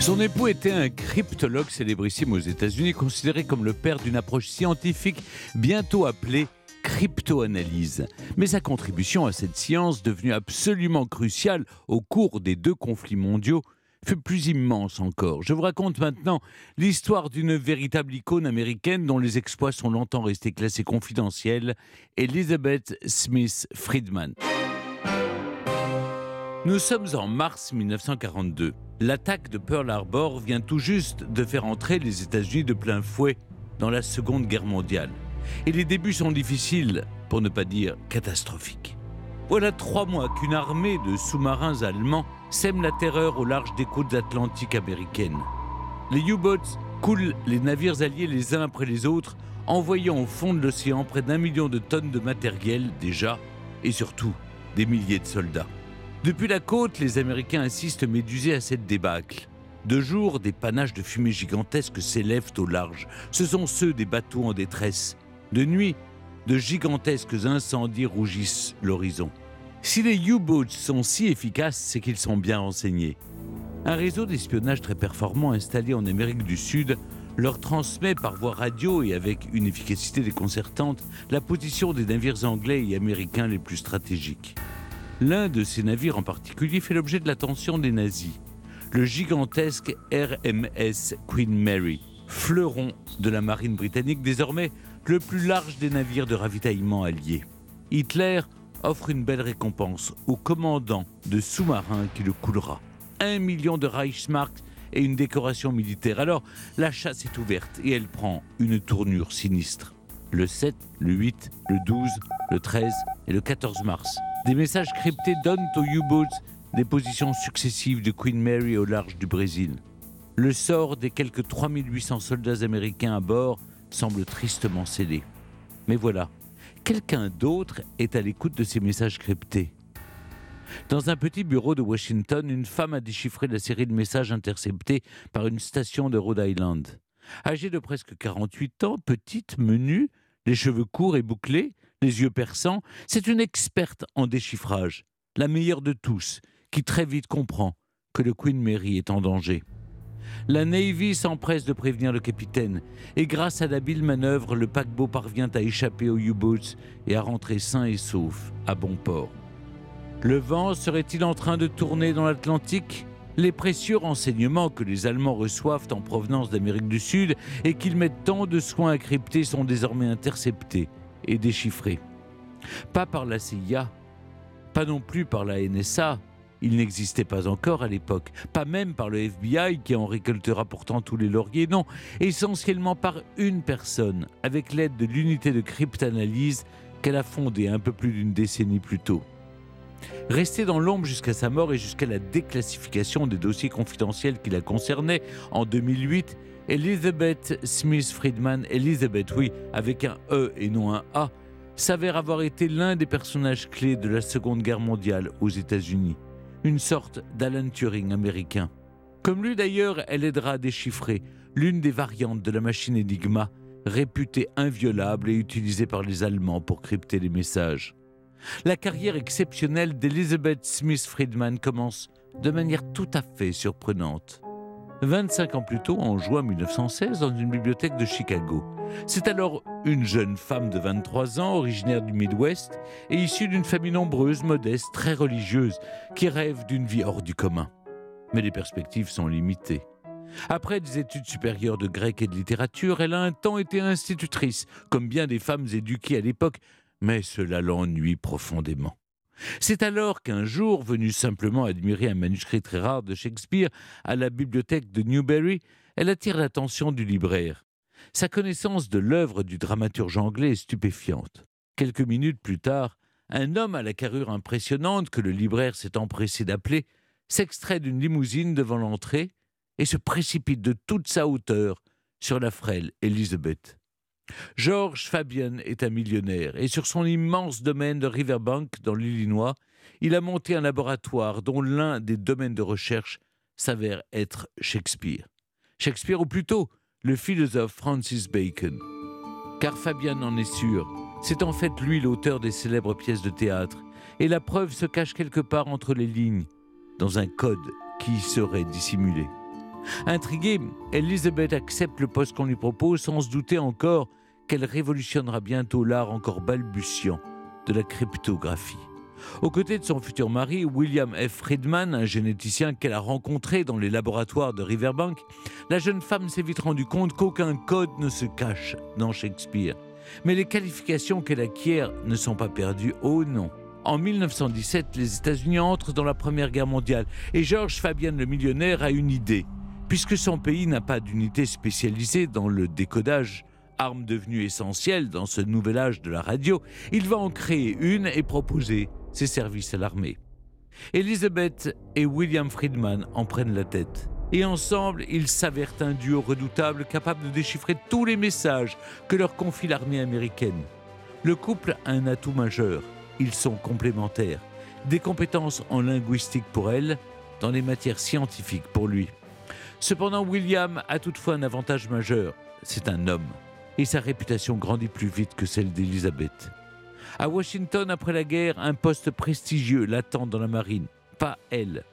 Son époux était un cryptologue célébrissime aux États-Unis, considéré comme le père d'une approche scientifique bientôt appelée cryptoanalyse. Mais sa contribution à cette science, devenue absolument cruciale au cours des deux conflits mondiaux, fut plus immense encore. Je vous raconte maintenant l'histoire d'une véritable icône américaine dont les exploits sont longtemps restés classés confidentiels, Elizabeth Smith Friedman. Nous sommes en mars 1942. L'attaque de Pearl Harbor vient tout juste de faire entrer les États-Unis de plein fouet dans la Seconde Guerre mondiale. Et les débuts sont difficiles, pour ne pas dire catastrophiques. Voilà trois mois qu'une armée de sous-marins allemands sème la terreur au large des côtes atlantiques américaines. Les U-boats coulent les navires alliés les uns après les autres, envoyant au fond de l'océan près d'un million de tonnes de matériel déjà, et surtout des milliers de soldats. Depuis la côte, les Américains assistent médusés à cette débâcle. De jour, des panaches de fumée gigantesques s'élèvent au large. Ce sont ceux des bateaux en détresse. De nuit, de gigantesques incendies rougissent l'horizon. Si les U-boats sont si efficaces, c'est qu'ils sont bien renseignés. Un réseau d'espionnage très performant installé en Amérique du Sud leur transmet par voie radio et avec une efficacité déconcertante la position des navires anglais et américains les plus stratégiques. L'un de ces navires en particulier fait l'objet de l'attention des nazis, le gigantesque RMS Queen Mary, fleuron de la marine britannique, désormais le plus large des navires de ravitaillement alliés. Hitler offre une belle récompense au commandant de sous-marin qui le coulera. Un million de Reichsmark et une décoration militaire. Alors, la chasse est ouverte et elle prend une tournure sinistre. Le 7, le 8, le 12, le 13 et le 14 mars, des messages cryptés donnent aux U-boats des positions successives de Queen Mary au large du Brésil. Le sort des quelques 3800 soldats américains à bord semble tristement scellé. Mais voilà, quelqu'un d'autre est à l'écoute de ces messages cryptés. Dans un petit bureau de Washington, une femme a déchiffré la série de messages interceptés par une station de Rhode Island. Âgée de presque 48 ans, petite, menue, les cheveux courts et bouclés, les yeux perçants, c'est une experte en déchiffrage, la meilleure de tous, qui très vite comprend que le Queen Mary est en danger. La Navy s'empresse de prévenir le capitaine, et grâce à d'habiles manœuvres, le paquebot parvient à échapper aux U-boats et à rentrer sain et sauf à bon port. Le vent serait-il en train de tourner dans l'Atlantique? Les précieux renseignements que les Allemands reçoivent en provenance d'Amérique du Sud et qu'ils mettent tant de soins à crypter sont désormais interceptés et déchiffrés. Pas par la CIA, pas non plus par la NSA, il n'existait pas encore à l'époque, pas même par le FBI qui en récoltera pourtant tous les lauriers, non, essentiellement par une personne, avec l'aide de l'unité de cryptanalyse qu'elle a fondée un peu plus d'une décennie plus tôt. Restée dans l'ombre jusqu'à sa mort et jusqu'à la déclassification des dossiers confidentiels qui la concernaient en 2008, Elizabeth Smith Friedman, Elizabeth, oui, avec un E et non un A, s'avère avoir été l'un des personnages clés de la Seconde Guerre mondiale aux États-Unis. Une sorte d'Alan Turing américain. Comme lui d'ailleurs, elle aidera à déchiffrer l'une des variantes de la machine Enigma, réputée inviolable et utilisée par les Allemands pour crypter les messages. La carrière exceptionnelle d'Elizabeth Smith Friedman commence de manière tout à fait surprenante. 25 ans plus tôt, en juin 1916, dans une bibliothèque de Chicago. C'est alors une jeune femme de 23 ans, originaire du Midwest et issue d'une famille nombreuse, modeste, très religieuse, qui rêve d'une vie hors du commun. Mais les perspectives sont limitées. Après des études supérieures de grec et de littérature, elle a un temps été institutrice, comme bien des femmes éduquées à l'époque, mais cela l'ennuie profondément. C'est alors qu'un jour, venue simplement admirer un manuscrit très rare de Shakespeare à la bibliothèque de Newbury, elle attire l'attention du libraire. Sa connaissance de l'œuvre du dramaturge anglais est stupéfiante. Quelques minutes plus tard, un homme à la carrure impressionnante que le libraire s'est empressé d'appeler s'extrait d'une limousine devant l'entrée et se précipite de toute sa hauteur sur la frêle Elizabeth. George Fabian est un millionnaire et sur son immense domaine de Riverbank dans l'Illinois, il a monté un laboratoire dont l'un des domaines de recherche s'avère être Shakespeare. Shakespeare ou plutôt le philosophe Francis Bacon. Car Fabian en est sûr, c'est en fait lui l'auteur des célèbres pièces de théâtre et la preuve se cache quelque part entre les lignes, dans un code qui serait dissimulé. Intriguée, Elizabeth accepte le poste qu'on lui propose sans se douter encore qu'elle révolutionnera bientôt l'art encore balbutiant de la cryptographie. Aux côtés de son futur mari, William F. Friedman, un généticien qu'elle a rencontré dans les laboratoires de Riverbank, la jeune femme s'est vite rendue compte qu'aucun code ne se cache dans Shakespeare. Mais les qualifications qu'elle acquiert ne sont pas perdues. Oh non en 1917, les États-Unis entrent dans la Première Guerre mondiale et George Fabian le millionnaire a une idée. Puisque son pays n'a pas d'unité spécialisée dans le décodage, arme devenue essentielle dans ce nouvel âge de la radio, il va en créer une et proposer ses services à l'armée. Elizabeth et William Friedman en prennent la tête. Et ensemble, ils s'avèrent un duo redoutable capable de déchiffrer tous les messages que leur confie l'armée américaine. Le couple a un atout majeur. Ils sont complémentaires. Des compétences en linguistique pour elle, dans les matières scientifiques pour lui. Cependant, William a toutefois un avantage majeur. C'est un homme. Et sa réputation grandit plus vite que celle d'Elizabeth. À Washington, après la guerre, un poste prestigieux l'attend dans la marine. Pas elle.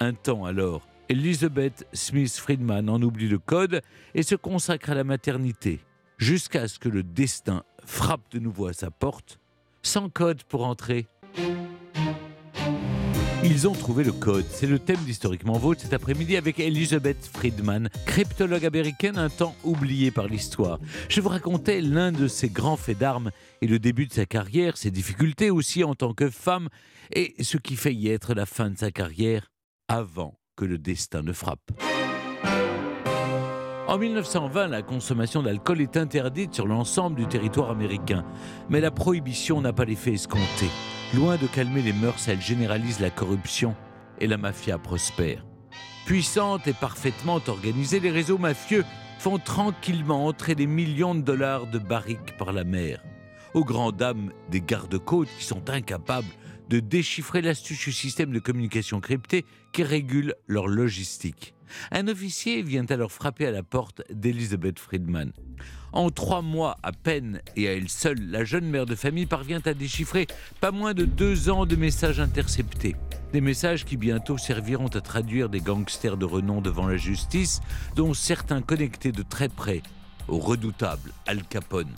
Un temps alors, Elizabeth Smith Friedman en oublie le code et se consacre à la maternité, jusqu'à ce que le destin frappe de nouveau à sa porte, sans code pour entrer. Ils ont trouvé le code. C'est le thème d'Historiquement Vôtre cet après-midi avec Elizabeth Friedman, cryptologue américaine un temps oubliée par l'histoire. Je vous racontais l'un de ses grands faits d'armes et le début de sa carrière, ses difficultés aussi en tant que femme et ce qui fait y être la fin de sa carrière avant que le destin ne frappe. En 1920, la consommation d'alcool est interdite sur l'ensemble du territoire américain, mais la prohibition n'a pas l'effet escompté. Loin de calmer les mœurs, elle généralise la corruption et la mafia prospère. Puissante et parfaitement organisée, les réseaux mafieux font tranquillement entrer des millions de dollars de barriques par la mer. Aux grandes dames des gardes-côtes qui sont incapables de déchiffrer l'astucieux système de communication crypté qui régule leur logistique. Un officier vient alors frapper à la porte d'Elizabeth Friedman. En trois mois à peine et à elle seule, la jeune mère de famille parvient à déchiffrer pas moins de deux ans de messages interceptés. Des messages qui bientôt serviront à traduire des gangsters de renom devant la justice, dont certains connectés de très près au redoutable Al Capone.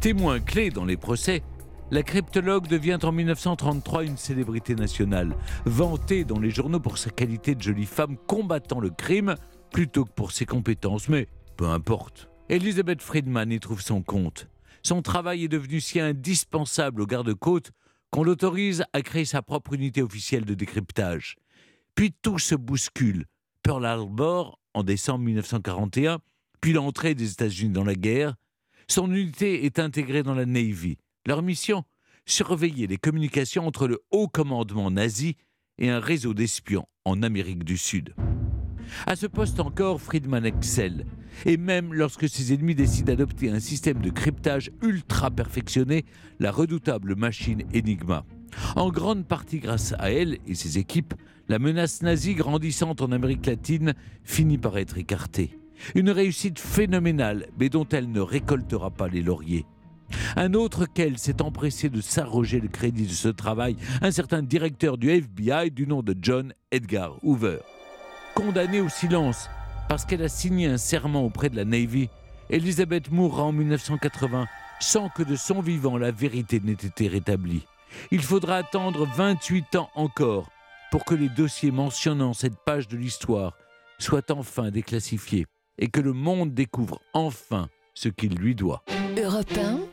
Témoin clé dans les procès, la cryptologue devient en 1933 une célébrité nationale, vantée dans les journaux pour sa qualité de jolie femme combattant le crime plutôt que pour ses compétences, mais peu importe. Elizabeth Friedman y trouve son compte. Son travail est devenu si indispensable au garde-côte qu'on l'autorise à créer sa propre unité officielle de décryptage. Puis tout se bouscule. Pearl Harbor en décembre 1941, puis l'entrée des États-Unis dans la guerre. Son unité est intégrée dans la Navy. Leur mission Surveiller les communications entre le haut commandement nazi et un réseau d'espions en Amérique du Sud. À ce poste encore, Friedman excelle. Et même lorsque ses ennemis décident d'adopter un système de cryptage ultra perfectionné, la redoutable machine Enigma. En grande partie grâce à elle et ses équipes, la menace nazie grandissante en Amérique latine finit par être écartée. Une réussite phénoménale, mais dont elle ne récoltera pas les lauriers. Un autre qu'elle s'est empressé de s'arroger le crédit de ce travail, un certain directeur du FBI du nom de John Edgar Hoover. Condamnée au silence parce qu'elle a signé un serment auprès de la Navy, Elizabeth mourra en 1980 sans que de son vivant la vérité n'ait été rétablie. Il faudra attendre 28 ans encore pour que les dossiers mentionnant cette page de l'histoire soient enfin déclassifiés et que le monde découvre enfin ce qu'il lui doit.